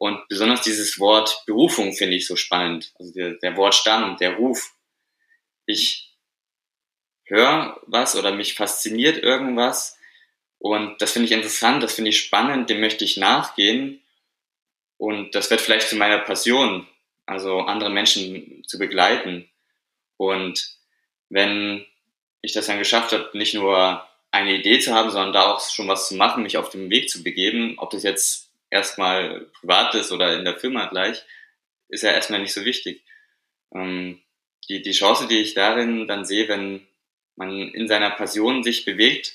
Und besonders dieses Wort Berufung finde ich so spannend. Also der, der Wortstamm, der Ruf. Ich höre was oder mich fasziniert irgendwas und das finde ich interessant, das finde ich spannend, dem möchte ich nachgehen und das wird vielleicht zu meiner Passion, also andere Menschen zu begleiten. Und wenn ich das dann geschafft habe, nicht nur eine Idee zu haben, sondern da auch schon was zu machen, mich auf den Weg zu begeben, ob das jetzt erstmal privat ist oder in der Firma gleich, ist ja erstmal nicht so wichtig. Ähm, die, die Chance, die ich darin dann sehe, wenn man in seiner Passion sich bewegt,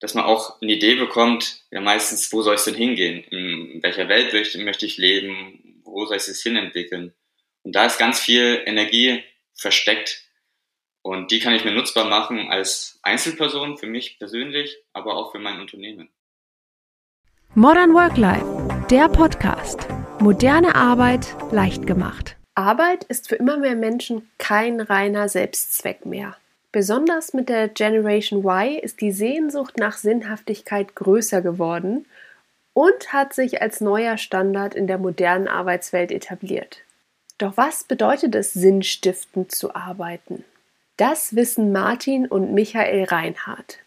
dass man auch eine Idee bekommt, ja meistens, wo soll es denn hingehen? In welcher Welt möchte ich leben? Wo soll es sich hinentwickeln? Und da ist ganz viel Energie versteckt. Und die kann ich mir nutzbar machen als Einzelperson für mich persönlich, aber auch für mein Unternehmen. Modern Work Life, der Podcast. Moderne Arbeit leicht gemacht. Arbeit ist für immer mehr Menschen kein reiner Selbstzweck mehr. Besonders mit der Generation Y ist die Sehnsucht nach Sinnhaftigkeit größer geworden und hat sich als neuer Standard in der modernen Arbeitswelt etabliert. Doch was bedeutet es, sinnstiftend zu arbeiten? Das wissen Martin und Michael Reinhardt.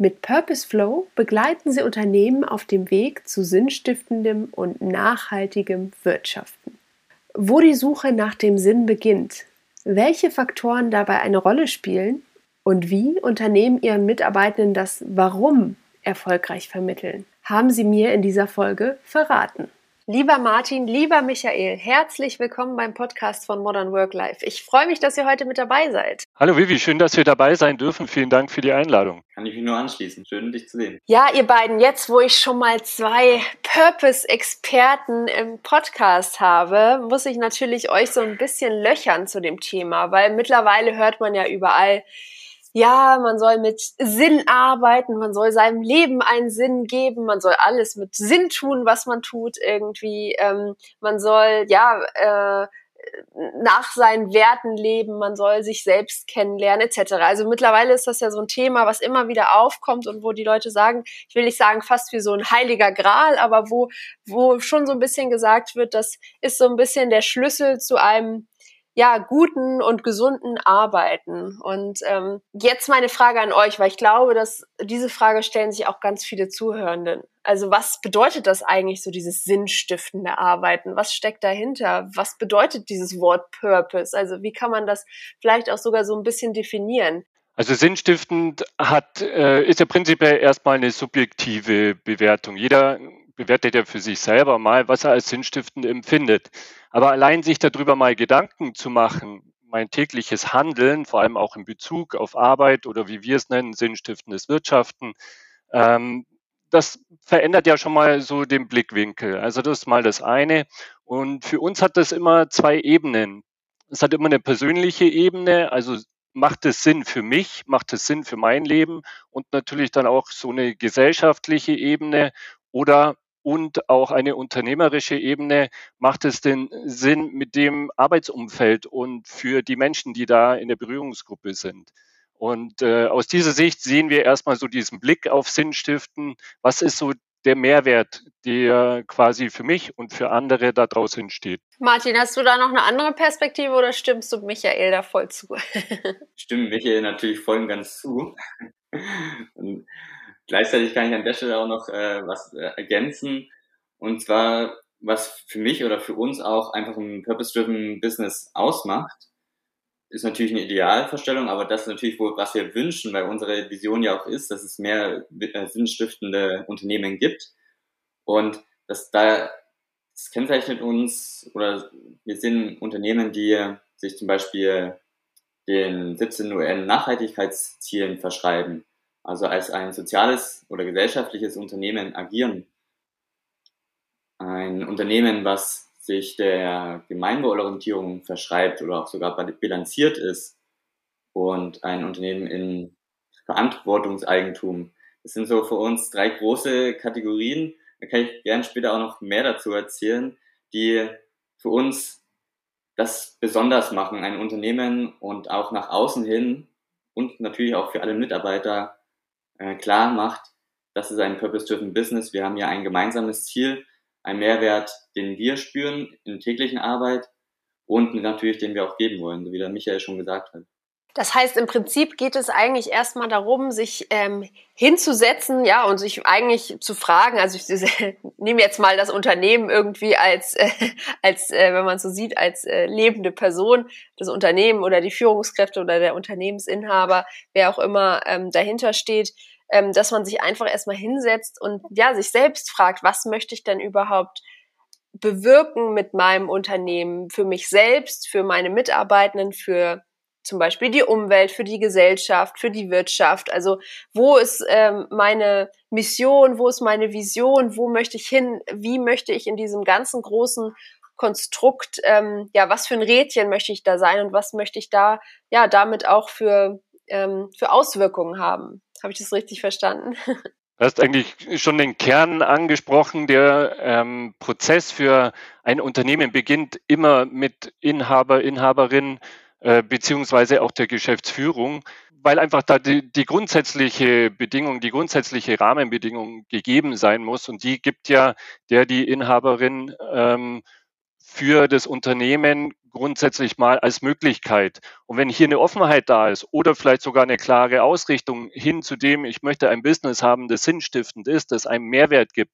Mit Purpose Flow begleiten sie Unternehmen auf dem Weg zu sinnstiftendem und nachhaltigem Wirtschaften. Wo die Suche nach dem Sinn beginnt, welche Faktoren dabei eine Rolle spielen und wie Unternehmen ihren Mitarbeitenden das Warum erfolgreich vermitteln, haben sie mir in dieser Folge verraten. Lieber Martin, lieber Michael, herzlich willkommen beim Podcast von Modern Work Life. Ich freue mich, dass ihr heute mit dabei seid. Hallo Vivi, schön, dass wir dabei sein dürfen. Vielen Dank für die Einladung. Kann ich mich nur anschließen. Schön, dich zu sehen. Ja, ihr beiden, jetzt wo ich schon mal zwei Purpose-Experten im Podcast habe, muss ich natürlich euch so ein bisschen löchern zu dem Thema, weil mittlerweile hört man ja überall, ja, man soll mit Sinn arbeiten, man soll seinem Leben einen Sinn geben, man soll alles mit Sinn tun, was man tut irgendwie. Ähm, man soll ja äh, nach seinen Werten leben, man soll sich selbst kennenlernen etc. Also mittlerweile ist das ja so ein Thema, was immer wieder aufkommt und wo die Leute sagen, ich will nicht sagen fast wie so ein heiliger Gral, aber wo wo schon so ein bisschen gesagt wird, das ist so ein bisschen der Schlüssel zu einem ja, guten und gesunden Arbeiten. Und ähm, jetzt meine Frage an euch, weil ich glaube, dass diese Frage stellen sich auch ganz viele Zuhörenden. Also was bedeutet das eigentlich, so dieses sinnstiftende Arbeiten? Was steckt dahinter? Was bedeutet dieses Wort Purpose? Also wie kann man das vielleicht auch sogar so ein bisschen definieren? Also sinnstiftend hat, äh, ist ja prinzipiell erstmal eine subjektive Bewertung. Jeder bewertet ja für sich selber mal, was er als sinnstiftend empfindet. Aber allein sich darüber mal Gedanken zu machen, mein tägliches Handeln, vor allem auch in Bezug auf Arbeit oder wie wir es nennen, sinnstiftendes Wirtschaften, ähm, das verändert ja schon mal so den Blickwinkel. Also das ist mal das eine. Und für uns hat das immer zwei Ebenen. Es hat immer eine persönliche Ebene, also macht es Sinn für mich, macht es Sinn für mein Leben und natürlich dann auch so eine gesellschaftliche Ebene oder und auch eine unternehmerische Ebene. Macht es denn Sinn mit dem Arbeitsumfeld und für die Menschen, die da in der Berührungsgruppe sind? Und äh, aus dieser Sicht sehen wir erstmal so diesen Blick auf Sinnstiften. Was ist so der Mehrwert, der quasi für mich und für andere da draußen entsteht. Martin, hast du da noch eine andere Perspektive oder stimmst du Michael da voll zu? Stimme Michael natürlich voll und ganz zu. Und Gleichzeitig kann ich an der Stelle auch noch äh, was äh, ergänzen. Und zwar, was für mich oder für uns auch einfach ein Purpose-Driven Business ausmacht, ist natürlich eine Idealvorstellung, aber das ist natürlich, wo, was wir wünschen, weil unsere Vision ja auch ist, dass es mehr äh, sinnstiftende Unternehmen gibt. Und das da, das kennzeichnet uns, oder wir sind Unternehmen, die sich zum Beispiel den 17 UN-Nachhaltigkeitszielen verschreiben also als ein soziales oder gesellschaftliches Unternehmen agieren. Ein Unternehmen, was sich der Gemeinwohlorientierung verschreibt oder auch sogar bilanziert ist und ein Unternehmen in Verantwortungseigentum. Das sind so für uns drei große Kategorien. Da kann ich gerne später auch noch mehr dazu erzählen, die für uns das besonders machen, ein Unternehmen und auch nach außen hin und natürlich auch für alle Mitarbeiter äh, klar macht, das ist ein Purpose-Driven Business. Wir haben ja ein gemeinsames Ziel, ein Mehrwert, den wir spüren in täglichen Arbeit und natürlich, den wir auch geben wollen, so wie der Michael schon gesagt hat. Das heißt, im Prinzip geht es eigentlich erstmal darum, sich ähm, hinzusetzen, ja, und sich eigentlich zu fragen. Also ich nehme jetzt mal das Unternehmen irgendwie als, äh, als äh, wenn man so sieht, als äh, lebende Person, das Unternehmen oder die Führungskräfte oder der Unternehmensinhaber, wer auch immer ähm, dahinter steht, ähm, dass man sich einfach erstmal hinsetzt und ja, sich selbst fragt, was möchte ich denn überhaupt bewirken mit meinem Unternehmen für mich selbst, für meine Mitarbeitenden, für zum Beispiel die Umwelt, für die Gesellschaft, für die Wirtschaft. Also wo ist ähm, meine Mission, wo ist meine Vision, wo möchte ich hin, wie möchte ich in diesem ganzen großen Konstrukt, ähm, ja, was für ein Rädchen möchte ich da sein und was möchte ich da, ja, damit auch für, ähm, für Auswirkungen haben. Habe ich das richtig verstanden? Du hast eigentlich schon den Kern angesprochen. Der ähm, Prozess für ein Unternehmen beginnt immer mit Inhaber, Inhaberin äh, beziehungsweise auch der Geschäftsführung, weil einfach da die, die grundsätzliche Bedingung, die grundsätzliche Rahmenbedingung gegeben sein muss. Und die gibt ja der, die Inhaberin ähm, für das Unternehmen grundsätzlich mal als Möglichkeit. Und wenn hier eine Offenheit da ist oder vielleicht sogar eine klare Ausrichtung hin zu dem, ich möchte ein Business haben, das sinnstiftend ist, das einen Mehrwert gibt,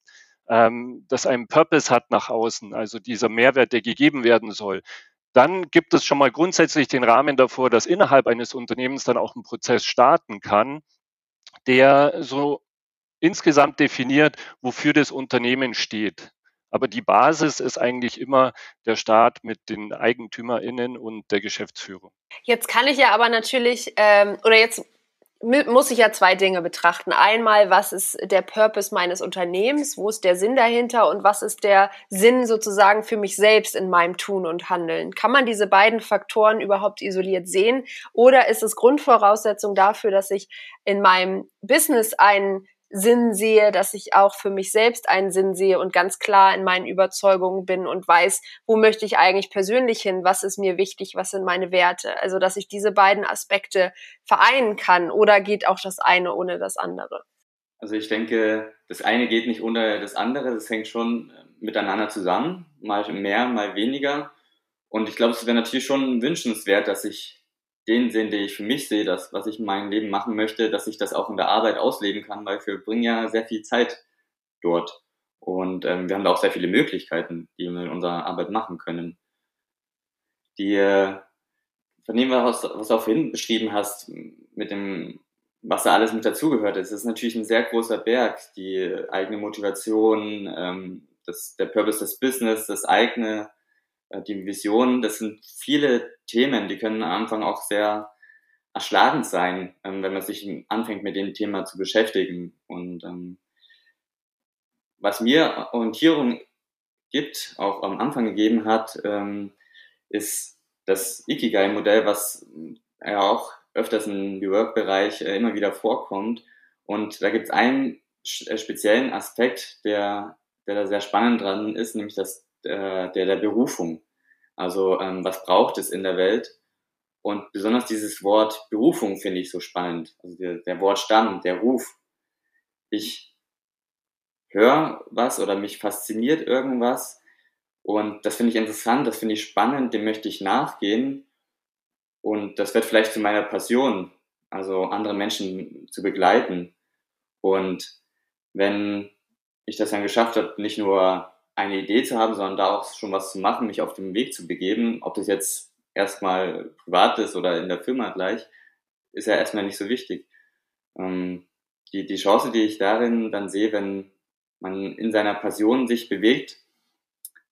ähm, das einen Purpose hat nach außen, also dieser Mehrwert, der gegeben werden soll, dann gibt es schon mal grundsätzlich den Rahmen davor, dass innerhalb eines Unternehmens dann auch ein Prozess starten kann, der so insgesamt definiert, wofür das Unternehmen steht. Aber die Basis ist eigentlich immer der Staat mit den EigentümerInnen und der Geschäftsführung. Jetzt kann ich ja aber natürlich, ähm, oder jetzt muss ich ja zwei Dinge betrachten. Einmal, was ist der Purpose meines Unternehmens? Wo ist der Sinn dahinter? Und was ist der Sinn sozusagen für mich selbst in meinem Tun und Handeln? Kann man diese beiden Faktoren überhaupt isoliert sehen? Oder ist es Grundvoraussetzung dafür, dass ich in meinem Business einen Sinn sehe, dass ich auch für mich selbst einen Sinn sehe und ganz klar in meinen Überzeugungen bin und weiß, wo möchte ich eigentlich persönlich hin, was ist mir wichtig, was sind meine Werte. Also, dass ich diese beiden Aspekte vereinen kann oder geht auch das eine ohne das andere? Also ich denke, das eine geht nicht ohne das andere, das hängt schon miteinander zusammen, mal mehr, mal weniger. Und ich glaube, es wäre natürlich schon wünschenswert, dass ich den Sinn, den ich für mich sehe, das, was ich in meinem Leben machen möchte, dass ich das auch in der Arbeit ausleben kann, weil wir bringen ja sehr viel Zeit dort. Und ähm, wir haben da auch sehr viele Möglichkeiten, die wir in unserer Arbeit machen können. Die, äh, von dem, was, was du auch vorhin beschrieben hast, mit dem, was da alles mit dazugehört ist, ist natürlich ein sehr großer Berg. Die eigene Motivation, ähm, das, der Purpose des Business, das eigene die Vision, das sind viele Themen, die können am Anfang auch sehr erschlagend sein, ähm, wenn man sich anfängt mit dem Thema zu beschäftigen. Und ähm, was mir Orientierung gibt, auch am Anfang gegeben hat, ähm, ist das Ikigai-Modell, was ja auch öfters im New Work-Bereich äh, immer wieder vorkommt. Und da gibt es einen äh, speziellen Aspekt, der, der da sehr spannend dran ist, nämlich das der, der, der Berufung. Also ähm, was braucht es in der Welt? Und besonders dieses Wort Berufung finde ich so spannend. Also der, der Wortstamm, der Ruf. Ich höre was oder mich fasziniert irgendwas und das finde ich interessant, das finde ich spannend, dem möchte ich nachgehen und das wird vielleicht zu meiner Passion, also andere Menschen zu begleiten. Und wenn ich das dann geschafft habe, nicht nur eine Idee zu haben, sondern da auch schon was zu machen, mich auf den Weg zu begeben, ob das jetzt erstmal privat ist oder in der Firma gleich, ist ja erstmal nicht so wichtig. Ähm, die, die Chance, die ich darin dann sehe, wenn man in seiner Passion sich bewegt,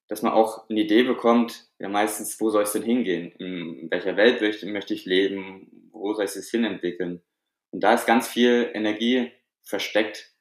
dass man auch eine Idee bekommt, ja meistens, wo soll es denn hingehen? In welcher Welt möchte, möchte ich leben? Wo soll ich es hinentwickeln? Und da ist ganz viel Energie versteckt,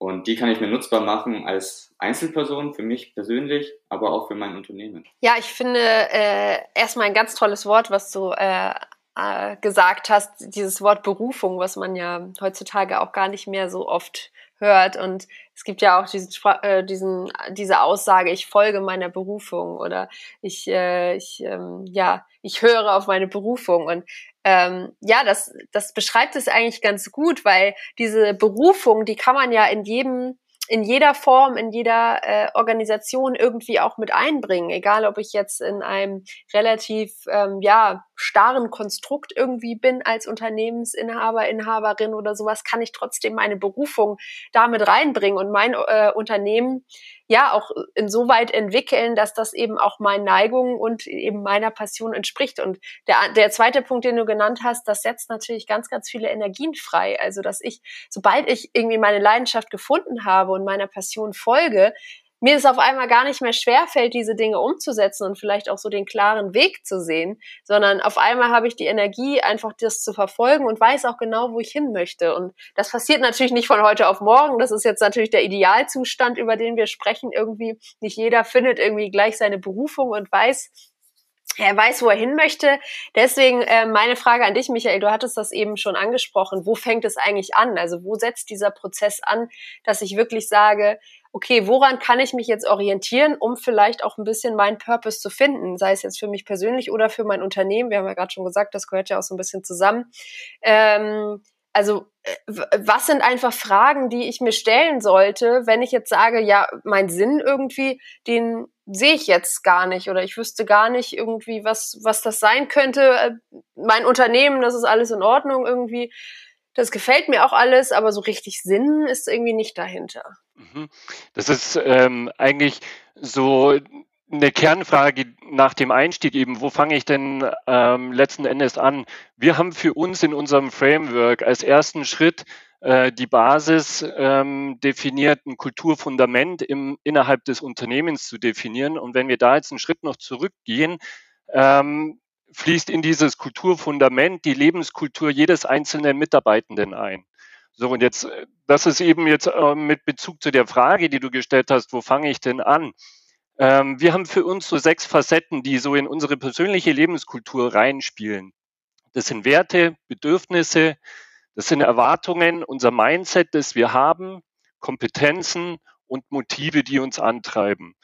und die kann ich mir nutzbar machen als Einzelperson für mich persönlich, aber auch für mein Unternehmen. Ja, ich finde äh, erstmal ein ganz tolles Wort, was du äh, äh, gesagt hast, dieses Wort Berufung, was man ja heutzutage auch gar nicht mehr so oft hört. Und es gibt ja auch diesen, äh, diesen, diese Aussage, ich folge meiner Berufung oder ich, äh, ich, ähm, ja, ich höre auf meine Berufung. Und ähm, ja, das, das beschreibt es eigentlich ganz gut, weil diese Berufung, die kann man ja in jedem in jeder Form, in jeder äh, Organisation irgendwie auch mit einbringen. Egal, ob ich jetzt in einem relativ ähm, ja starren Konstrukt irgendwie bin als Unternehmensinhaber, Inhaberin oder sowas, kann ich trotzdem meine Berufung damit reinbringen und mein äh, Unternehmen ja auch insoweit entwickeln, dass das eben auch meinen Neigungen und eben meiner Passion entspricht. Und der, der zweite Punkt, den du genannt hast, das setzt natürlich ganz, ganz viele Energien frei. Also, dass ich, sobald ich irgendwie meine Leidenschaft gefunden habe und meiner Passion folge, mir es auf einmal gar nicht mehr schwerfällt, diese Dinge umzusetzen und vielleicht auch so den klaren Weg zu sehen, sondern auf einmal habe ich die Energie, einfach das zu verfolgen und weiß auch genau, wo ich hin möchte. Und das passiert natürlich nicht von heute auf morgen. Das ist jetzt natürlich der Idealzustand, über den wir sprechen. Irgendwie nicht jeder findet irgendwie gleich seine Berufung und weiß, er weiß, wo er hin möchte. Deswegen äh, meine Frage an dich, Michael, du hattest das eben schon angesprochen. Wo fängt es eigentlich an? Also wo setzt dieser Prozess an, dass ich wirklich sage, okay, woran kann ich mich jetzt orientieren, um vielleicht auch ein bisschen meinen Purpose zu finden, sei es jetzt für mich persönlich oder für mein Unternehmen. Wir haben ja gerade schon gesagt, das gehört ja auch so ein bisschen zusammen. Ähm, also äh, was sind einfach Fragen, die ich mir stellen sollte, wenn ich jetzt sage, ja, mein Sinn irgendwie, den sehe ich jetzt gar nicht oder ich wüsste gar nicht irgendwie, was, was das sein könnte. Äh, mein Unternehmen, das ist alles in Ordnung irgendwie. Das gefällt mir auch alles, aber so richtig Sinn ist irgendwie nicht dahinter. Mhm. Das ist ähm, eigentlich so eine Kernfrage nach dem Einstieg eben, wo fange ich denn ähm, letzten Endes an? Wir haben für uns in unserem Framework als ersten Schritt äh, die Basis ähm, definiert, ein Kulturfundament im, innerhalb des Unternehmens zu definieren. Und wenn wir da jetzt einen Schritt noch zurückgehen, ähm, fließt in dieses Kulturfundament die Lebenskultur jedes einzelnen Mitarbeitenden ein. So, und jetzt, äh, das ist eben jetzt äh, mit Bezug zu der Frage, die du gestellt hast, wo fange ich denn an? Ähm, wir haben für uns so sechs Facetten, die so in unsere persönliche Lebenskultur reinspielen. Das sind Werte, Bedürfnisse, das sind Erwartungen, unser Mindset, das wir haben, Kompetenzen und Motive, die uns antreiben.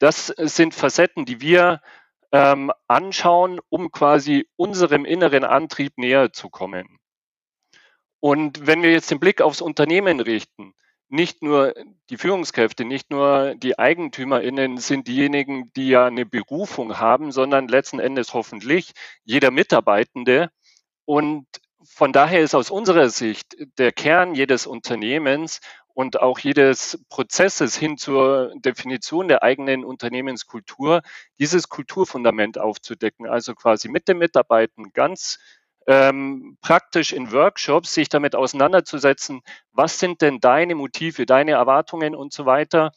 Das sind Facetten, die wir ähm, anschauen, um quasi unserem inneren Antrieb näher zu kommen. Und wenn wir jetzt den Blick aufs Unternehmen richten, nicht nur die Führungskräfte, nicht nur die EigentümerInnen sind diejenigen, die ja eine Berufung haben, sondern letzten Endes hoffentlich jeder Mitarbeitende. Und von daher ist aus unserer Sicht der Kern jedes Unternehmens und auch jedes Prozesses hin zur Definition der eigenen Unternehmenskultur, dieses Kulturfundament aufzudecken, also quasi mit den Mitarbeitern ganz ähm, praktisch in Workshops sich damit auseinanderzusetzen, was sind denn deine Motive, deine Erwartungen und so weiter,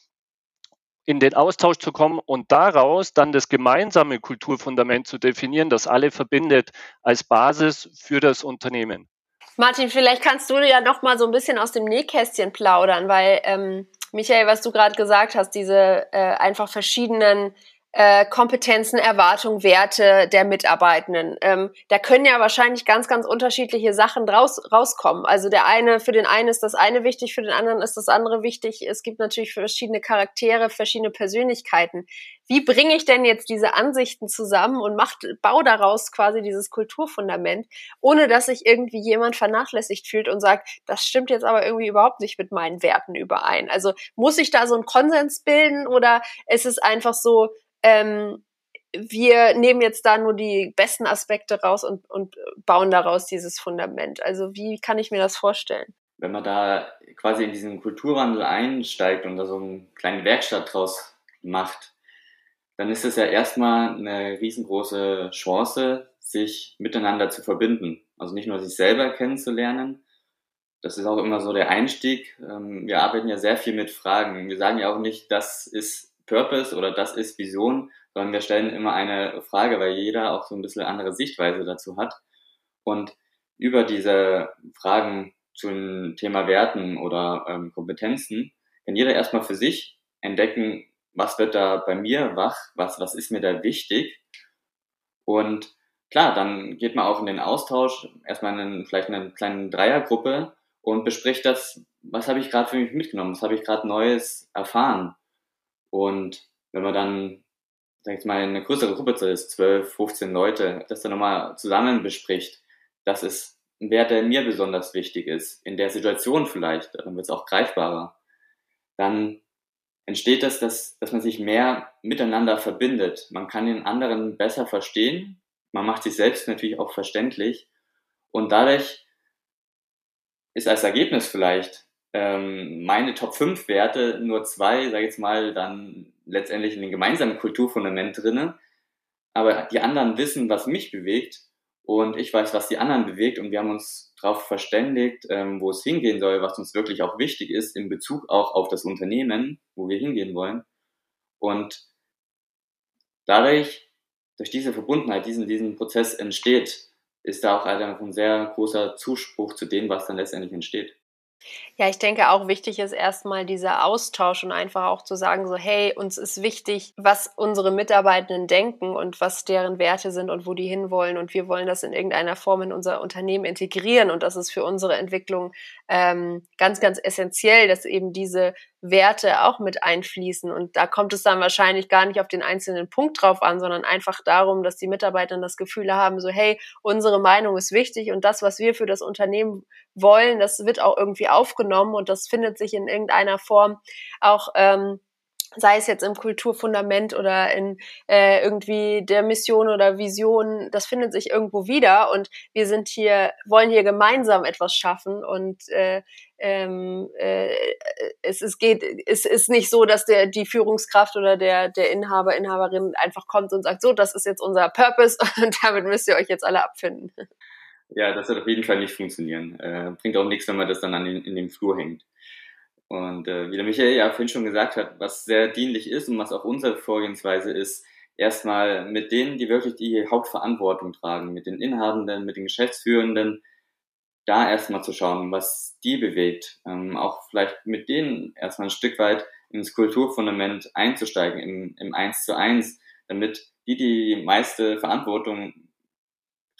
in den Austausch zu kommen und daraus dann das gemeinsame Kulturfundament zu definieren, das alle verbindet als Basis für das Unternehmen. Martin, vielleicht kannst du ja noch mal so ein bisschen aus dem Nähkästchen plaudern, weil ähm, Michael, was du gerade gesagt hast, diese äh, einfach verschiedenen äh, Kompetenzen, Erwartungen, Werte der Mitarbeitenden. Ähm, da können ja wahrscheinlich ganz, ganz unterschiedliche Sachen draus, rauskommen. Also der eine, für den einen ist das eine wichtig, für den anderen ist das andere wichtig. Es gibt natürlich verschiedene Charaktere, verschiedene Persönlichkeiten. Wie bringe ich denn jetzt diese Ansichten zusammen und macht, baue daraus quasi dieses Kulturfundament, ohne dass sich irgendwie jemand vernachlässigt fühlt und sagt, das stimmt jetzt aber irgendwie überhaupt nicht mit meinen Werten überein. Also muss ich da so einen Konsens bilden oder ist es einfach so, ähm, wir nehmen jetzt da nur die besten Aspekte raus und, und bauen daraus dieses Fundament. Also wie kann ich mir das vorstellen? Wenn man da quasi in diesen Kulturwandel einsteigt und da so eine kleine Werkstatt draus macht, dann ist es ja erstmal eine riesengroße Chance, sich miteinander zu verbinden. Also nicht nur sich selber kennenzulernen. Das ist auch immer so der Einstieg. Ähm, wir arbeiten ja sehr viel mit Fragen. Wir sagen ja auch nicht, das ist Purpose oder das ist Vision, sondern wir stellen immer eine Frage, weil jeder auch so ein bisschen andere Sichtweise dazu hat. Und über diese Fragen zum Thema Werten oder ähm, Kompetenzen kann jeder erstmal für sich entdecken, was wird da bei mir wach, was, was ist mir da wichtig. Und klar, dann geht man auch in den Austausch, erstmal in einen, vielleicht in einer kleinen Dreiergruppe und bespricht das, was habe ich gerade für mich mitgenommen, was habe ich gerade Neues erfahren. Und wenn man dann, sag ich mal, eine größere Gruppe ist, 12, 15 Leute, das dann nochmal zusammen bespricht, das ist ein Wert, der mir besonders wichtig ist, in der Situation vielleicht, dann wird es auch greifbarer. dann entsteht das, dass, dass man sich mehr miteinander verbindet. Man kann den anderen besser verstehen. Man macht sich selbst natürlich auch verständlich. Und dadurch ist als Ergebnis vielleicht ähm, meine Top 5 Werte nur zwei, sage ich jetzt mal, dann letztendlich in den gemeinsamen Kulturfundament drinne. Aber die anderen wissen, was mich bewegt und ich weiß, was die anderen bewegt und wir haben uns darauf verständigt, ähm, wo es hingehen soll, was uns wirklich auch wichtig ist in Bezug auch auf das Unternehmen, wo wir hingehen wollen. Und dadurch, durch diese Verbundenheit, diesen, diesen Prozess entsteht, ist da auch ein sehr großer Zuspruch zu dem, was dann letztendlich entsteht. Ja, ich denke auch wichtig ist erstmal dieser Austausch und einfach auch zu sagen, so, hey, uns ist wichtig, was unsere Mitarbeitenden denken und was deren Werte sind und wo die hinwollen. Und wir wollen das in irgendeiner Form in unser Unternehmen integrieren. Und das ist für unsere Entwicklung ähm, ganz, ganz essentiell, dass eben diese Werte auch mit einfließen. Und da kommt es dann wahrscheinlich gar nicht auf den einzelnen Punkt drauf an, sondern einfach darum, dass die Mitarbeiter das Gefühl haben, so, hey, unsere Meinung ist wichtig und das, was wir für das Unternehmen wollen, das wird auch irgendwie aufgenommen und das findet sich in irgendeiner Form auch ähm, sei es jetzt im Kulturfundament oder in äh, irgendwie der Mission oder Vision, das findet sich irgendwo wieder und wir sind hier, wollen hier gemeinsam etwas schaffen und äh, ähm, äh, es, es geht, es ist nicht so, dass der die Führungskraft oder der der Inhaber Inhaberin einfach kommt und sagt, so, das ist jetzt unser Purpose und damit müsst ihr euch jetzt alle abfinden. Ja, das wird auf jeden Fall nicht funktionieren. Äh, bringt auch nichts, wenn man das dann an den, in dem Flur hängt. Und äh, wie der Michael ja vorhin schon gesagt hat, was sehr dienlich ist und was auch unsere Vorgehensweise ist, erstmal mit denen, die wirklich die Hauptverantwortung tragen, mit den Inhabenden, mit den Geschäftsführenden, da erstmal zu schauen, was die bewegt. Ähm, auch vielleicht mit denen erstmal ein Stück weit ins Kulturfundament einzusteigen, im, im Eins zu eins, damit die die meiste Verantwortung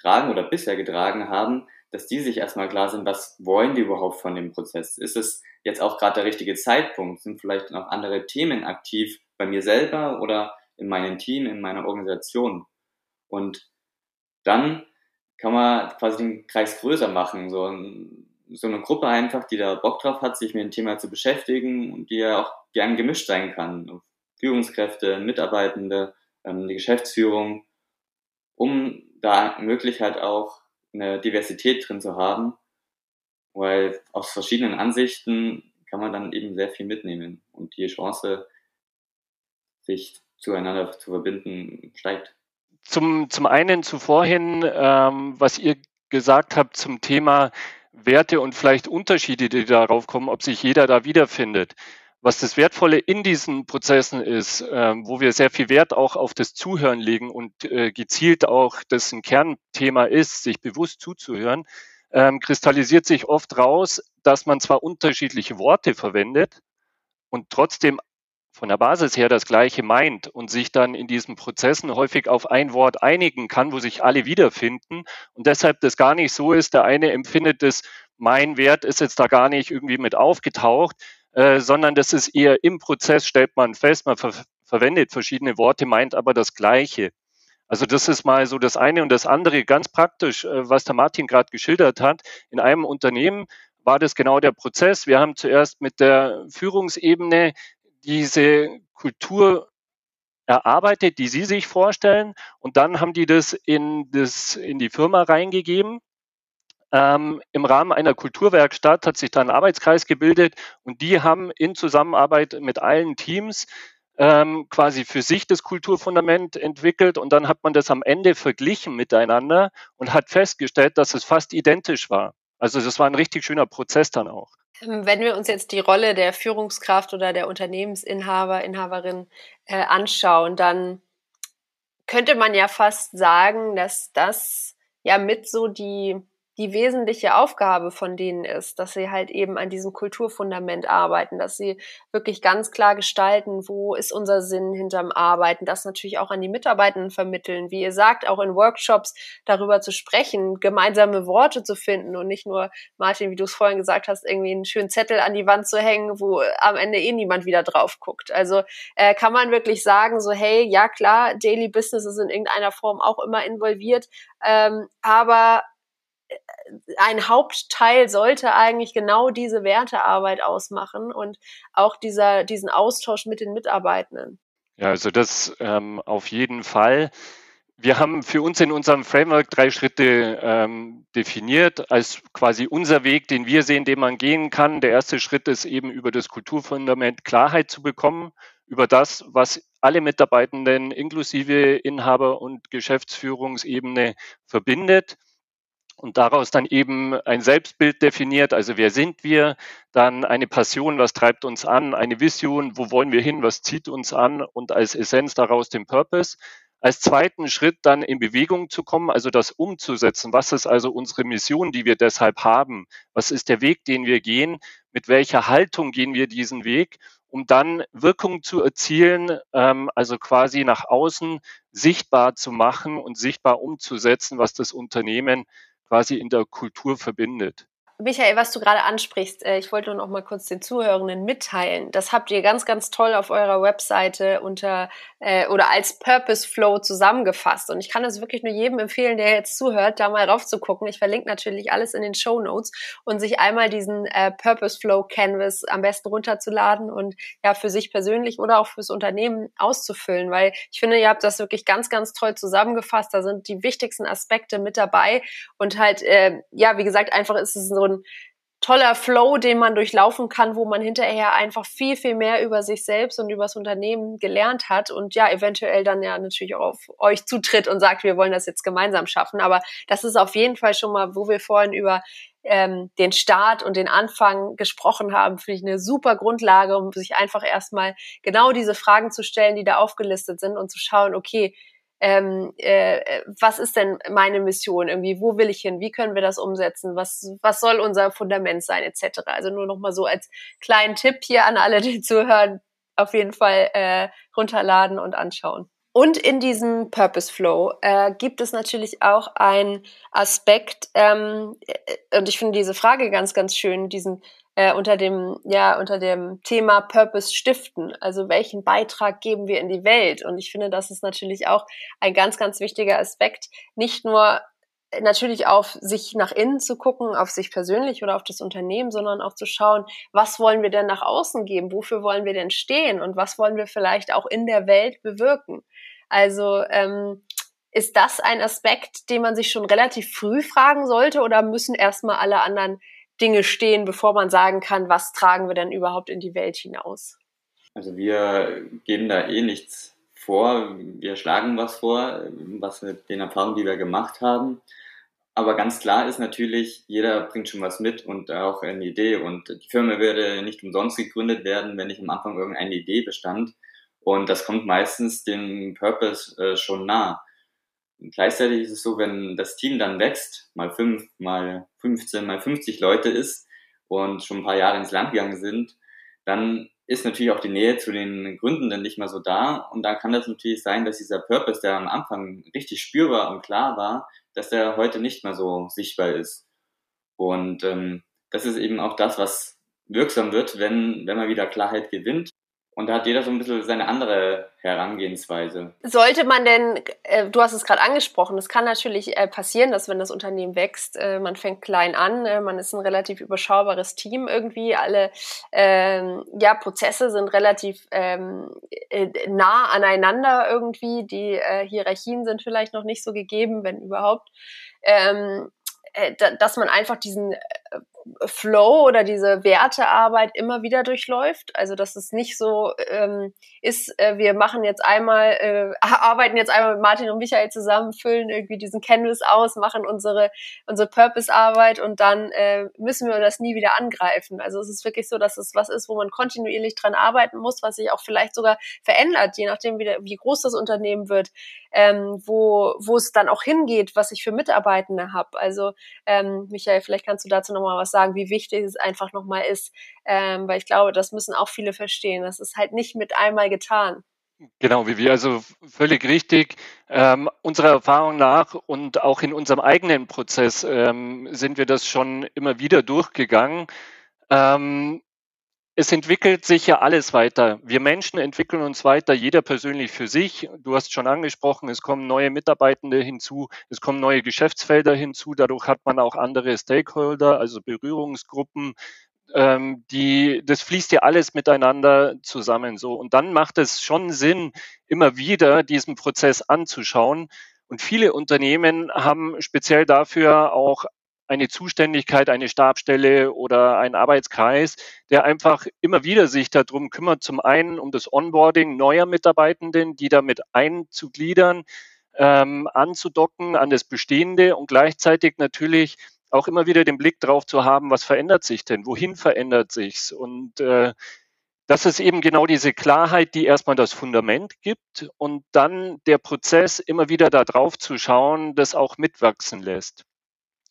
tragen oder bisher getragen haben, dass die sich erstmal klar sind, was wollen die überhaupt von dem Prozess? Ist es jetzt auch gerade der richtige Zeitpunkt? Sind vielleicht noch andere Themen aktiv bei mir selber oder in meinem Team, in meiner Organisation? Und dann kann man quasi den Kreis größer machen, so, so eine Gruppe einfach, die da Bock drauf hat, sich mit dem Thema zu beschäftigen und die ja auch gern gemischt sein kann. Führungskräfte, Mitarbeitende, ähm, die Geschäftsführung, um da möglich halt auch eine Diversität drin zu haben, weil aus verschiedenen Ansichten kann man dann eben sehr viel mitnehmen und die Chance, sich zueinander zu verbinden, steigt. Zum, zum einen zuvorhin, ähm, was ihr gesagt habt zum Thema Werte und vielleicht Unterschiede, die darauf kommen, ob sich jeder da wiederfindet. Was das Wertvolle in diesen Prozessen ist, ähm, wo wir sehr viel Wert auch auf das Zuhören legen und äh, gezielt auch das ein Kernthema ist, sich bewusst zuzuhören, ähm, kristallisiert sich oft raus, dass man zwar unterschiedliche Worte verwendet und trotzdem von der Basis her das Gleiche meint und sich dann in diesen Prozessen häufig auf ein Wort einigen kann, wo sich alle wiederfinden und deshalb das gar nicht so ist, der eine empfindet das, mein Wert ist jetzt da gar nicht irgendwie mit aufgetaucht, äh, sondern das ist eher im Prozess, stellt man fest, man ver verwendet verschiedene Worte, meint aber das Gleiche. Also das ist mal so das eine und das andere ganz praktisch, äh, was der Martin gerade geschildert hat. In einem Unternehmen war das genau der Prozess. Wir haben zuerst mit der Führungsebene diese Kultur erarbeitet, die Sie sich vorstellen, und dann haben die das in, das, in die Firma reingegeben ähm, Im Rahmen einer Kulturwerkstatt hat sich da ein Arbeitskreis gebildet und die haben in Zusammenarbeit mit allen Teams ähm, quasi für sich das Kulturfundament entwickelt und dann hat man das am Ende verglichen miteinander und hat festgestellt, dass es fast identisch war. Also das war ein richtig schöner Prozess dann auch. Ähm, wenn wir uns jetzt die Rolle der Führungskraft oder der Unternehmensinhaber, Inhaberin äh, anschauen, dann könnte man ja fast sagen, dass das ja mit so die die wesentliche Aufgabe von denen ist, dass sie halt eben an diesem Kulturfundament arbeiten, dass sie wirklich ganz klar gestalten, wo ist unser Sinn hinterm Arbeiten, das natürlich auch an die Mitarbeitenden vermitteln, wie ihr sagt, auch in Workshops darüber zu sprechen, gemeinsame Worte zu finden und nicht nur, Martin, wie du es vorhin gesagt hast, irgendwie einen schönen Zettel an die Wand zu hängen, wo am Ende eh niemand wieder drauf guckt. Also äh, kann man wirklich sagen, so hey, ja klar, Daily Business ist in irgendeiner Form auch immer involviert, ähm, aber ein Hauptteil sollte eigentlich genau diese Wertearbeit ausmachen und auch dieser, diesen Austausch mit den Mitarbeitenden. Ja, also das ähm, auf jeden Fall. Wir haben für uns in unserem Framework drei Schritte ähm, definiert als quasi unser Weg, den wir sehen, den man gehen kann. Der erste Schritt ist eben über das Kulturfundament Klarheit zu bekommen, über das, was alle Mitarbeitenden inklusive Inhaber und Geschäftsführungsebene verbindet und daraus dann eben ein Selbstbild definiert, also wer sind wir, dann eine Passion, was treibt uns an, eine Vision, wo wollen wir hin, was zieht uns an und als Essenz daraus den Purpose als zweiten Schritt dann in Bewegung zu kommen, also das umzusetzen. Was ist also unsere Mission, die wir deshalb haben? Was ist der Weg, den wir gehen? Mit welcher Haltung gehen wir diesen Weg? um dann Wirkung zu erzielen, ähm, also quasi nach außen sichtbar zu machen und sichtbar umzusetzen, was das Unternehmen quasi in der Kultur verbindet. Michael, was du gerade ansprichst, äh, ich wollte nur noch mal kurz den Zuhörenden mitteilen. Das habt ihr ganz, ganz toll auf eurer Webseite unter äh, oder als Purpose Flow zusammengefasst. Und ich kann es wirklich nur jedem empfehlen, der jetzt zuhört, da mal drauf zu gucken. Ich verlinke natürlich alles in den Show Notes und sich einmal diesen äh, Purpose Flow Canvas am besten runterzuladen und ja für sich persönlich oder auch fürs Unternehmen auszufüllen, weil ich finde, ihr habt das wirklich ganz, ganz toll zusammengefasst. Da sind die wichtigsten Aspekte mit dabei und halt äh, ja, wie gesagt, einfach ist es so ein toller Flow, den man durchlaufen kann, wo man hinterher einfach viel, viel mehr über sich selbst und über das Unternehmen gelernt hat und ja, eventuell dann ja natürlich auch auf euch zutritt und sagt, wir wollen das jetzt gemeinsam schaffen. Aber das ist auf jeden Fall schon mal, wo wir vorhin über ähm, den Start und den Anfang gesprochen haben, finde ich eine super Grundlage, um sich einfach erstmal genau diese Fragen zu stellen, die da aufgelistet sind und zu schauen, okay, ähm, äh, was ist denn meine Mission irgendwie, wo will ich hin, wie können wir das umsetzen, was, was soll unser Fundament sein, etc. Also nur noch mal so als kleinen Tipp hier an alle, die zuhören, auf jeden Fall äh, runterladen und anschauen. Und in diesem Purpose Flow äh, gibt es natürlich auch einen Aspekt, ähm, äh, und ich finde diese Frage ganz, ganz schön, diesen äh, unter dem, ja, unter dem Thema Purpose stiften. Also welchen Beitrag geben wir in die Welt? Und ich finde, das ist natürlich auch ein ganz, ganz wichtiger Aspekt, nicht nur äh, natürlich auf sich nach innen zu gucken, auf sich persönlich oder auf das Unternehmen, sondern auch zu schauen, was wollen wir denn nach außen geben, wofür wollen wir denn stehen und was wollen wir vielleicht auch in der Welt bewirken. Also ähm, ist das ein Aspekt, den man sich schon relativ früh fragen sollte oder müssen erstmal alle anderen Dinge stehen, bevor man sagen kann, was tragen wir denn überhaupt in die Welt hinaus? Also wir geben da eh nichts vor, wir schlagen was vor, was mit den Erfahrungen, die wir gemacht haben. Aber ganz klar ist natürlich, jeder bringt schon was mit und auch eine Idee. Und die Firma würde nicht umsonst gegründet werden, wenn nicht am Anfang irgendeine Idee bestand. Und das kommt meistens dem Purpose äh, schon nah. Gleichzeitig ist es so, wenn das Team dann wächst, mal fünf, mal 15, mal 50 Leute ist und schon ein paar Jahre ins Land gegangen sind, dann ist natürlich auch die Nähe zu den Gründenden nicht mehr so da. Und da kann das natürlich sein, dass dieser Purpose, der am Anfang richtig spürbar und klar war, dass der heute nicht mehr so sichtbar ist. Und ähm, das ist eben auch das, was wirksam wird, wenn, wenn man wieder Klarheit gewinnt und da hat jeder so ein bisschen seine andere Herangehensweise. Sollte man denn, äh, du hast es gerade angesprochen, es kann natürlich äh, passieren, dass wenn das Unternehmen wächst, äh, man fängt klein an, äh, man ist ein relativ überschaubares Team irgendwie, alle ähm, ja, Prozesse sind relativ ähm, äh, nah aneinander irgendwie, die äh, Hierarchien sind vielleicht noch nicht so gegeben, wenn überhaupt. Ähm, dass man einfach diesen Flow oder diese Wertearbeit immer wieder durchläuft. Also dass es nicht so ähm, ist, äh, wir machen jetzt einmal, äh, arbeiten jetzt einmal mit Martin und Michael zusammen, füllen irgendwie diesen Canvas aus, machen unsere unsere Purpose-Arbeit und dann äh, müssen wir das nie wieder angreifen. Also es ist wirklich so, dass es was ist, wo man kontinuierlich dran arbeiten muss, was sich auch vielleicht sogar verändert, je nachdem wie, wie groß das Unternehmen wird, ähm, wo wo es dann auch hingeht, was ich für Mitarbeitende habe. Also ähm, Michael, vielleicht kannst du dazu nochmal was sagen sagen, wie wichtig es einfach nochmal ist, ähm, weil ich glaube, das müssen auch viele verstehen. Das ist halt nicht mit einmal getan. Genau, wie wir also völlig richtig. Ähm, unserer Erfahrung nach und auch in unserem eigenen Prozess ähm, sind wir das schon immer wieder durchgegangen. Ähm, es entwickelt sich ja alles weiter. Wir Menschen entwickeln uns weiter, jeder persönlich für sich. Du hast schon angesprochen, es kommen neue Mitarbeitende hinzu, es kommen neue Geschäftsfelder hinzu. Dadurch hat man auch andere Stakeholder, also Berührungsgruppen. Ähm, die, das fließt ja alles miteinander zusammen so. Und dann macht es schon Sinn, immer wieder diesen Prozess anzuschauen. Und viele Unternehmen haben speziell dafür auch eine Zuständigkeit, eine Stabstelle oder ein Arbeitskreis, der einfach immer wieder sich darum kümmert, zum einen um das Onboarding neuer Mitarbeitenden, die damit einzugliedern, ähm, anzudocken an das Bestehende und gleichzeitig natürlich auch immer wieder den Blick drauf zu haben, was verändert sich denn, wohin verändert sich's und äh, das ist eben genau diese Klarheit, die erstmal das Fundament gibt und dann der Prozess immer wieder da drauf zu schauen, das auch mitwachsen lässt.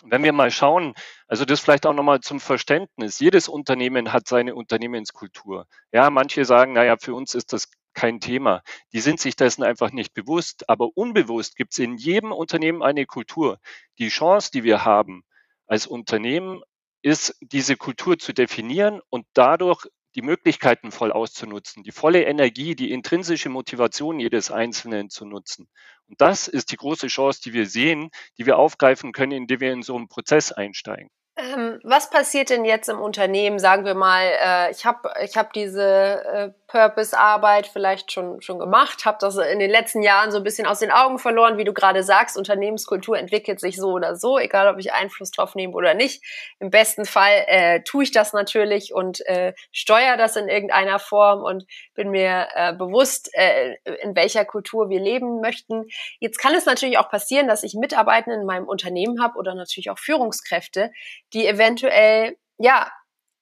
Wenn wir mal schauen, also das vielleicht auch nochmal zum Verständnis. Jedes Unternehmen hat seine Unternehmenskultur. Ja, manche sagen, naja, für uns ist das kein Thema. Die sind sich dessen einfach nicht bewusst. Aber unbewusst gibt es in jedem Unternehmen eine Kultur. Die Chance, die wir haben als Unternehmen, ist, diese Kultur zu definieren und dadurch die Möglichkeiten voll auszunutzen, die volle Energie, die intrinsische Motivation jedes Einzelnen zu nutzen. Und das ist die große Chance, die wir sehen, die wir aufgreifen können, indem wir in so einen Prozess einsteigen. Ähm, was passiert denn jetzt im Unternehmen? Sagen wir mal, äh, ich habe ich hab diese äh, Purpose-Arbeit vielleicht schon, schon gemacht, habe das in den letzten Jahren so ein bisschen aus den Augen verloren, wie du gerade sagst, Unternehmenskultur entwickelt sich so oder so, egal ob ich Einfluss drauf nehme oder nicht. Im besten Fall äh, tue ich das natürlich und äh, steuere das in irgendeiner Form und bin mir äh, bewusst, äh, in welcher Kultur wir leben möchten. Jetzt kann es natürlich auch passieren, dass ich Mitarbeiter in meinem Unternehmen habe oder natürlich auch Führungskräfte, die eventuell ja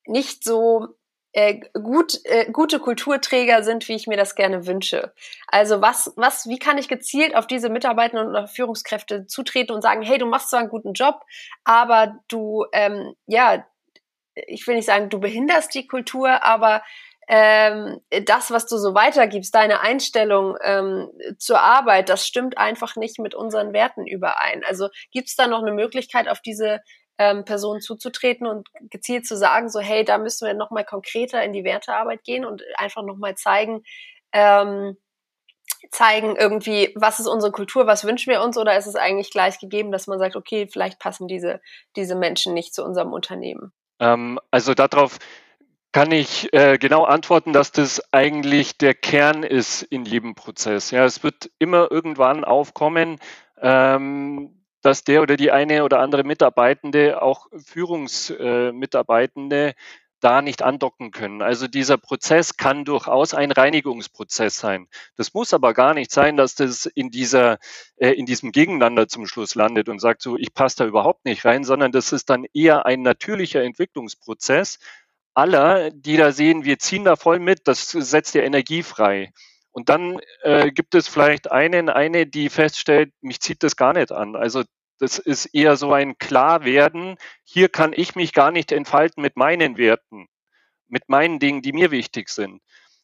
nicht so äh, gut, äh, gute Kulturträger sind, wie ich mir das gerne wünsche. Also was, was, wie kann ich gezielt auf diese Mitarbeiter und Führungskräfte zutreten und sagen, hey, du machst zwar einen guten Job, aber du, ähm, ja, ich will nicht sagen, du behinderst die Kultur, aber ähm, das, was du so weitergibst, deine Einstellung ähm, zur Arbeit, das stimmt einfach nicht mit unseren Werten überein. Also gibt es da noch eine Möglichkeit, auf diese ähm, Personen zuzutreten und gezielt zu sagen, so hey, da müssen wir nochmal konkreter in die Wertearbeit gehen und einfach nochmal zeigen, ähm, zeigen irgendwie, was ist unsere Kultur, was wünschen wir uns oder ist es eigentlich gleich gegeben, dass man sagt, okay, vielleicht passen diese, diese Menschen nicht zu unserem Unternehmen? Ähm, also darauf kann ich äh, genau antworten, dass das eigentlich der Kern ist in jedem Prozess. Ja, es wird immer irgendwann aufkommen, ähm, dass der oder die eine oder andere Mitarbeitende, auch Führungsmitarbeitende, da nicht andocken können. Also dieser Prozess kann durchaus ein Reinigungsprozess sein. Das muss aber gar nicht sein, dass das in dieser, äh, in diesem Gegeneinander zum Schluss landet und sagt so, ich passe da überhaupt nicht rein, sondern das ist dann eher ein natürlicher Entwicklungsprozess aller, die da sehen, wir ziehen da voll mit, das setzt ja Energie frei. Und dann äh, gibt es vielleicht einen, eine, die feststellt, mich zieht das gar nicht an. Also das ist eher so ein Klarwerden. Hier kann ich mich gar nicht entfalten mit meinen Werten, mit meinen Dingen, die mir wichtig sind.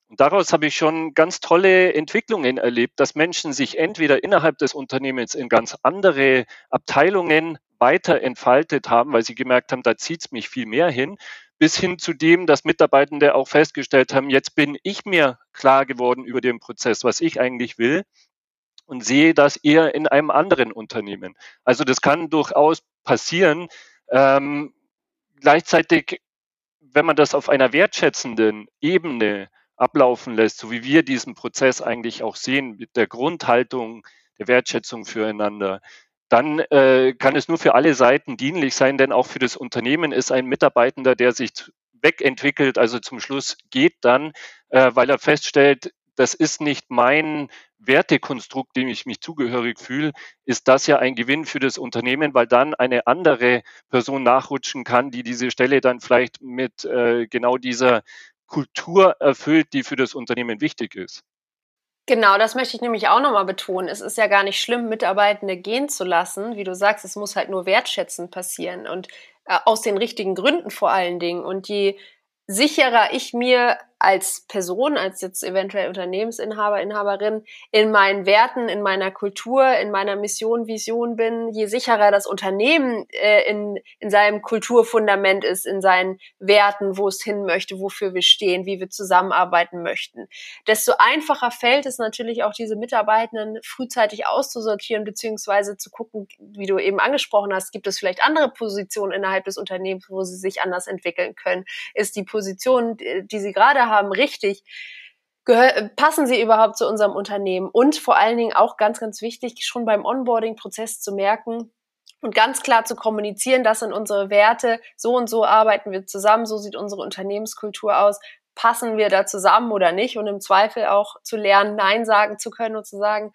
Und daraus habe ich schon ganz tolle Entwicklungen erlebt, dass Menschen sich entweder innerhalb des Unternehmens in ganz andere Abteilungen weiter entfaltet haben, weil sie gemerkt haben, da zieht es mich viel mehr hin, bis hin zu dem, dass Mitarbeitende auch festgestellt haben, jetzt bin ich mir klar geworden über den Prozess, was ich eigentlich will und sehe das eher in einem anderen Unternehmen. Also das kann durchaus passieren. Ähm, gleichzeitig, wenn man das auf einer wertschätzenden Ebene ablaufen lässt, so wie wir diesen Prozess eigentlich auch sehen, mit der Grundhaltung der Wertschätzung füreinander, dann äh, kann es nur für alle Seiten dienlich sein, denn auch für das Unternehmen ist ein Mitarbeitender, der sich wegentwickelt, also zum Schluss geht dann, äh, weil er feststellt, das ist nicht mein Wertekonstrukt, dem ich mich zugehörig fühle, ist das ja ein Gewinn für das Unternehmen, weil dann eine andere Person nachrutschen kann, die diese Stelle dann vielleicht mit äh, genau dieser Kultur erfüllt, die für das Unternehmen wichtig ist. Genau, das möchte ich nämlich auch nochmal betonen. Es ist ja gar nicht schlimm, Mitarbeitende gehen zu lassen. Wie du sagst, es muss halt nur wertschätzend passieren und äh, aus den richtigen Gründen vor allen Dingen. Und je sicherer ich mir als Person, als jetzt eventuell Unternehmensinhaber, Inhaberin in meinen Werten, in meiner Kultur, in meiner Mission, Vision bin, je sicherer das Unternehmen äh, in, in seinem Kulturfundament ist, in seinen Werten, wo es hin möchte, wofür wir stehen, wie wir zusammenarbeiten möchten, desto einfacher fällt es natürlich auch, diese Mitarbeitenden frühzeitig auszusortieren, beziehungsweise zu gucken, wie du eben angesprochen hast, gibt es vielleicht andere Positionen innerhalb des Unternehmens, wo sie sich anders entwickeln können? Ist die Position, die sie gerade haben, richtig? Gehör, passen sie überhaupt zu unserem Unternehmen? Und vor allen Dingen auch ganz, ganz wichtig, schon beim Onboarding-Prozess zu merken, und ganz klar zu kommunizieren, das sind unsere Werte, so und so arbeiten wir zusammen, so sieht unsere Unternehmenskultur aus, passen wir da zusammen oder nicht und im Zweifel auch zu lernen, Nein sagen zu können und zu sagen,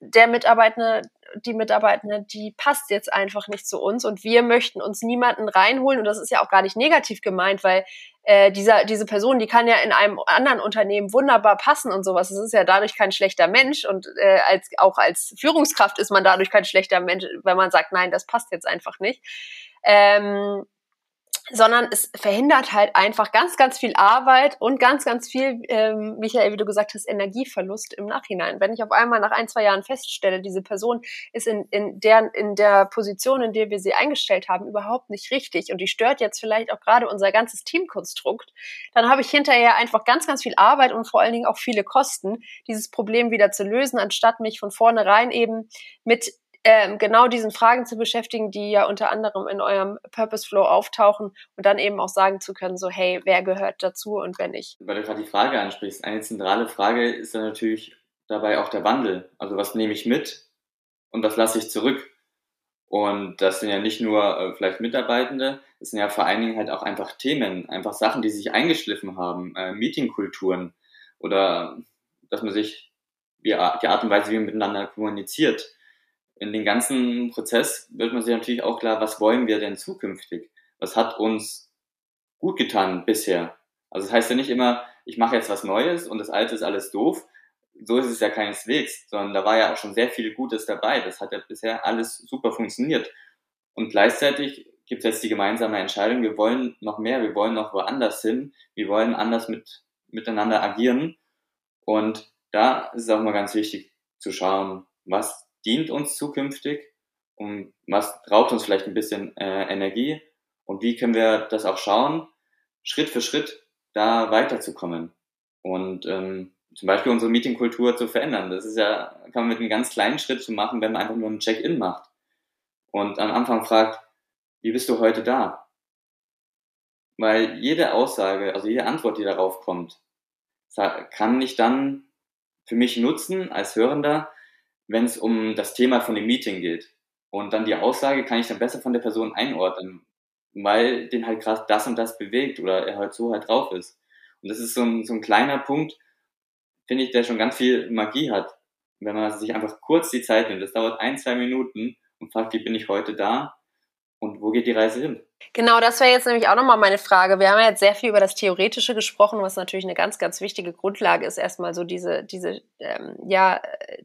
der Mitarbeitende, die Mitarbeitende, die passt jetzt einfach nicht zu uns und wir möchten uns niemanden reinholen und das ist ja auch gar nicht negativ gemeint, weil äh, dieser, diese Person, die kann ja in einem anderen Unternehmen wunderbar passen und sowas. Es ist ja dadurch kein schlechter Mensch und äh, als, auch als Führungskraft ist man dadurch kein schlechter Mensch, wenn man sagt, nein, das passt jetzt einfach nicht. Ähm, sondern es verhindert halt einfach ganz, ganz viel Arbeit und ganz, ganz viel, ähm, Michael, wie du gesagt hast, Energieverlust im Nachhinein. Wenn ich auf einmal nach ein, zwei Jahren feststelle, diese Person ist in, in, der, in der Position, in der wir sie eingestellt haben, überhaupt nicht richtig und die stört jetzt vielleicht auch gerade unser ganzes Teamkonstrukt, dann habe ich hinterher einfach ganz, ganz viel Arbeit und vor allen Dingen auch viele Kosten, dieses Problem wieder zu lösen, anstatt mich von vornherein eben mit ähm, genau diesen Fragen zu beschäftigen, die ja unter anderem in eurem Purpose Flow auftauchen und dann eben auch sagen zu können, so hey, wer gehört dazu und wer nicht. Weil du gerade die Frage ansprichst, eine zentrale Frage ist dann natürlich dabei auch der Wandel. Also was nehme ich mit und was lasse ich zurück? Und das sind ja nicht nur äh, vielleicht Mitarbeitende, das sind ja vor allen Dingen halt auch einfach Themen, einfach Sachen, die sich eingeschliffen haben, äh, Meetingkulturen oder dass man sich, wie, die Art und Weise, wie man miteinander kommuniziert, in den ganzen Prozess wird man sich natürlich auch klar, was wollen wir denn zukünftig? Was hat uns gut getan bisher? Also das heißt ja nicht immer, ich mache jetzt was Neues und das Alte ist alles doof. So ist es ja keineswegs, sondern da war ja auch schon sehr viel Gutes dabei. Das hat ja bisher alles super funktioniert. Und gleichzeitig gibt es jetzt die gemeinsame Entscheidung, wir wollen noch mehr, wir wollen noch woanders hin, wir wollen anders mit, miteinander agieren. Und da ist es auch mal ganz wichtig zu schauen, was dient uns zukünftig und was raubt uns vielleicht ein bisschen äh, Energie und wie können wir das auch schauen, Schritt für Schritt da weiterzukommen und ähm, zum Beispiel unsere Meetingkultur zu verändern. Das ist ja, kann man mit einem ganz kleinen Schritt zu machen, wenn man einfach nur ein Check-in macht und am Anfang fragt, wie bist du heute da? Weil jede Aussage, also jede Antwort, die darauf kommt, kann ich dann für mich nutzen als Hörender, wenn es um das Thema von dem Meeting geht. Und dann die Aussage kann ich dann besser von der Person einordnen, weil den halt gerade das und das bewegt oder er halt so halt drauf ist. Und das ist so ein, so ein kleiner Punkt, finde ich, der schon ganz viel Magie hat. Wenn man sich einfach kurz die Zeit nimmt, das dauert ein, zwei Minuten und fragt, wie bin ich heute da und wo geht die Reise hin? Genau, das wäre jetzt nämlich auch nochmal meine Frage. Wir haben ja jetzt sehr viel über das Theoretische gesprochen, was natürlich eine ganz, ganz wichtige Grundlage ist, erstmal so diese, diese, ähm, ja,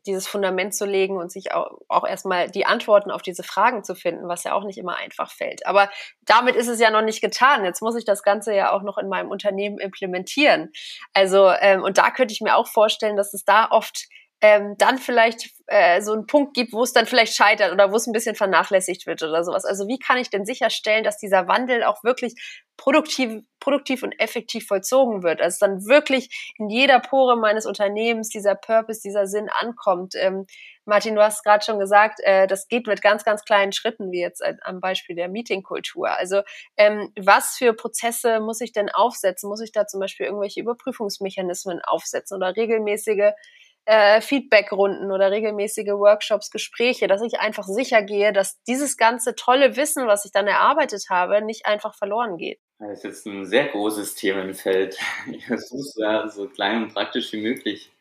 dieses Fundament zu legen und sich auch, auch erstmal die Antworten auf diese Fragen zu finden, was ja auch nicht immer einfach fällt. Aber damit ist es ja noch nicht getan. Jetzt muss ich das Ganze ja auch noch in meinem Unternehmen implementieren. Also, ähm, und da könnte ich mir auch vorstellen, dass es da oft ähm, dann vielleicht äh, so einen Punkt gibt, wo es dann vielleicht scheitert oder wo es ein bisschen vernachlässigt wird oder sowas. Also wie kann ich denn sicherstellen, dass dieser Wandel auch wirklich produktiv, produktiv und effektiv vollzogen wird, also dann wirklich in jeder Pore meines Unternehmens dieser Purpose, dieser Sinn ankommt. Ähm, Martin, du hast gerade schon gesagt, äh, das geht mit ganz, ganz kleinen Schritten, wie jetzt am Beispiel der Meetingkultur. Also ähm, was für Prozesse muss ich denn aufsetzen? Muss ich da zum Beispiel irgendwelche Überprüfungsmechanismen aufsetzen oder regelmäßige äh, Feedbackrunden oder regelmäßige Workshops, Gespräche, dass ich einfach sicher gehe, dass dieses ganze tolle Wissen, was ich dann erarbeitet habe, nicht einfach verloren geht. Das ist jetzt ein sehr großes Themenfeld. Ich versuche es so klein und praktisch wie möglich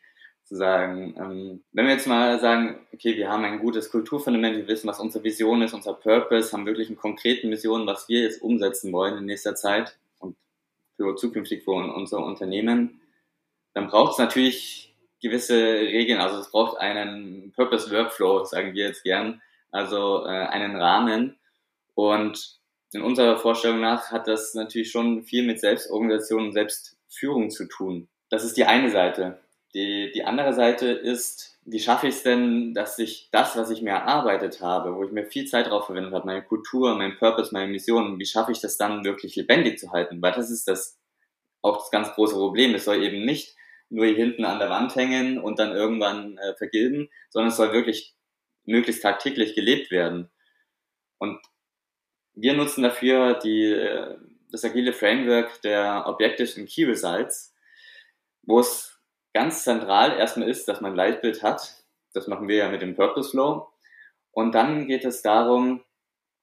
zu sagen. Ähm, wenn wir jetzt mal sagen, okay, wir haben ein gutes Kulturfundament, wir wissen, was unsere Vision ist, unser Purpose, haben wirklich eine konkrete Mission, was wir jetzt umsetzen wollen in nächster Zeit und für zukünftig für unser Unternehmen, dann braucht es natürlich gewisse Regeln, also es braucht einen Purpose Workflow, sagen wir jetzt gern, also äh, einen Rahmen. Und in unserer Vorstellung nach hat das natürlich schon viel mit Selbstorganisation und Führung zu tun. Das ist die eine Seite. Die, die andere Seite ist, wie schaffe ich es denn, dass ich das, was ich mir erarbeitet habe, wo ich mir viel Zeit drauf verwendet habe, meine Kultur, mein Purpose, meine Mission, wie schaffe ich das dann wirklich lebendig zu halten? Weil das ist das auch das ganz große Problem. Es soll eben nicht nur hier hinten an der Wand hängen und dann irgendwann äh, vergilben, sondern es soll wirklich möglichst tagtäglich gelebt werden. Und wir nutzen dafür die, äh, das agile Framework der Objectives and Key Results, wo es ganz zentral erstmal ist, dass man ein Leitbild hat. Das machen wir ja mit dem Purpose Flow. Und dann geht es darum,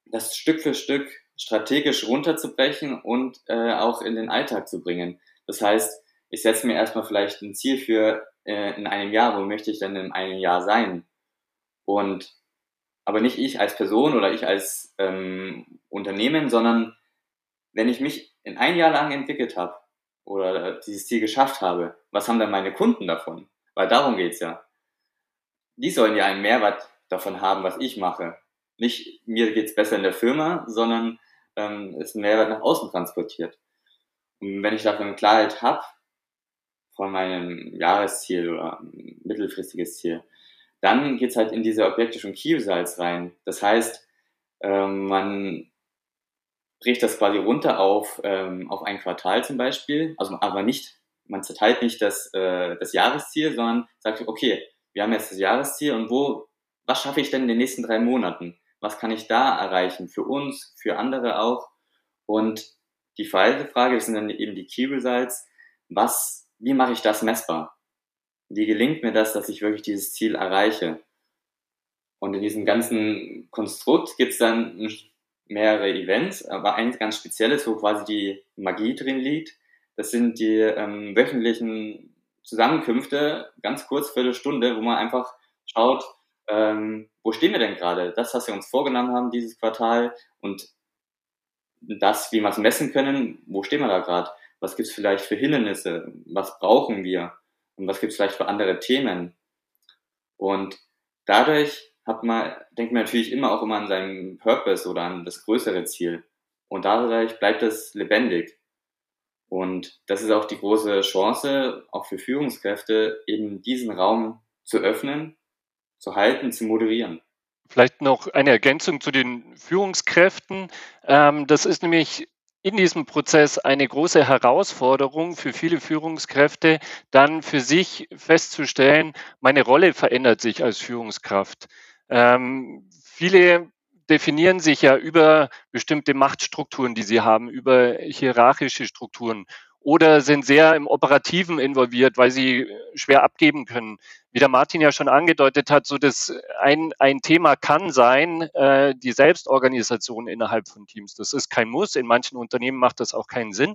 das Stück für Stück strategisch runterzubrechen und äh, auch in den Alltag zu bringen. Das heißt, ich setze mir erstmal vielleicht ein Ziel für äh, in einem Jahr, wo möchte ich denn in einem Jahr sein? Und aber nicht ich als Person oder ich als ähm, Unternehmen, sondern wenn ich mich in ein Jahr lang entwickelt habe oder dieses Ziel geschafft habe, was haben dann meine Kunden davon? Weil darum geht's ja. Die sollen ja einen Mehrwert davon haben, was ich mache. Nicht mir geht's besser in der Firma, sondern ähm, ist ein Mehrwert nach außen transportiert. Und wenn ich davon Klarheit habe, von meinem Jahresziel oder mittelfristiges Ziel, dann geht's halt in diese objektischen Key Results rein. Das heißt, ähm, man bricht das quasi runter auf, ähm, auf ein Quartal zum Beispiel, also aber nicht, man zerteilt nicht das, äh, das Jahresziel, sondern sagt, okay, wir haben jetzt das Jahresziel und wo, was schaffe ich denn in den nächsten drei Monaten? Was kann ich da erreichen? Für uns, für andere auch. Und die zweite Frage, das sind dann eben die Key Results. Was, wie mache ich das messbar? wie gelingt mir das, dass ich wirklich dieses Ziel erreiche? Und in diesem ganzen Konstrukt gibt es dann mehrere Events, aber eins ganz spezielles, wo quasi die Magie drin liegt. Das sind die ähm, wöchentlichen Zusammenkünfte, ganz kurz, Viertelstunde, wo man einfach schaut, ähm, wo stehen wir denn gerade? Das, was wir uns vorgenommen haben dieses Quartal und das, wie wir es messen können, wo stehen wir da gerade? Was gibt es vielleicht für Hindernisse? Was brauchen wir? und was gibt es vielleicht für andere Themen. Und dadurch hat man, denkt man natürlich immer auch immer an seinen Purpose oder an das größere Ziel. Und dadurch bleibt es lebendig. Und das ist auch die große Chance, auch für Führungskräfte, eben diesen Raum zu öffnen, zu halten, zu moderieren. Vielleicht noch eine Ergänzung zu den Führungskräften. Ähm, das ist nämlich in diesem Prozess eine große Herausforderung für viele Führungskräfte, dann für sich festzustellen, meine Rolle verändert sich als Führungskraft. Ähm, viele definieren sich ja über bestimmte Machtstrukturen, die sie haben, über hierarchische Strukturen oder sind sehr im Operativen involviert, weil sie schwer abgeben können. Wie der Martin ja schon angedeutet hat, so dass ein, ein Thema kann sein, äh, die Selbstorganisation innerhalb von Teams. Das ist kein Muss. In manchen Unternehmen macht das auch keinen Sinn.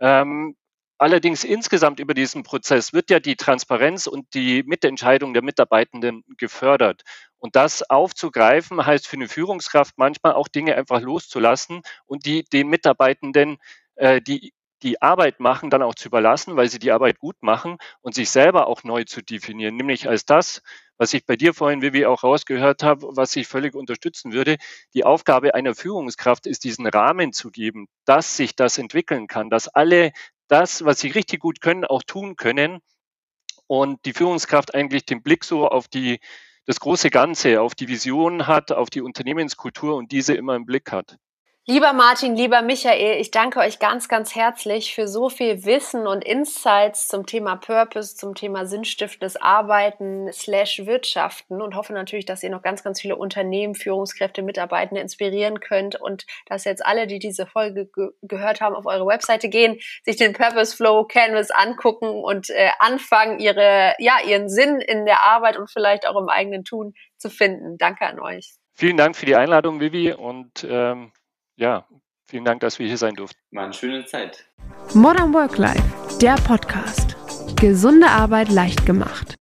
Ähm, Allerdings insgesamt über diesen Prozess wird ja die Transparenz und die Mitentscheidung der Mitarbeitenden gefördert. Und das aufzugreifen heißt für eine Führungskraft manchmal auch Dinge einfach loszulassen und die den Mitarbeitenden äh, die die Arbeit machen, dann auch zu überlassen, weil sie die Arbeit gut machen und sich selber auch neu zu definieren, nämlich als das, was ich bei dir vorhin, Vivi, auch rausgehört habe, was ich völlig unterstützen würde. Die Aufgabe einer Führungskraft ist, diesen Rahmen zu geben, dass sich das entwickeln kann, dass alle das, was sie richtig gut können, auch tun können und die Führungskraft eigentlich den Blick so auf die, das große Ganze, auf die Vision hat, auf die Unternehmenskultur und diese immer im Blick hat. Lieber Martin, lieber Michael, ich danke euch ganz, ganz herzlich für so viel Wissen und Insights zum Thema Purpose, zum Thema sinnstiftendes Arbeiten slash Wirtschaften und hoffe natürlich, dass ihr noch ganz, ganz viele Unternehmen, Führungskräfte, Mitarbeitende inspirieren könnt und dass jetzt alle, die diese Folge ge gehört haben, auf eure Webseite gehen, sich den Purpose Flow Canvas angucken und äh, anfangen, ihre, ja, ihren Sinn in der Arbeit und vielleicht auch im eigenen Tun zu finden. Danke an euch. Vielen Dank für die Einladung, Vivi, und ähm ja, vielen Dank, dass wir hier sein durften. War eine schöne Zeit. Modern Work Life, der Podcast. Gesunde Arbeit leicht gemacht.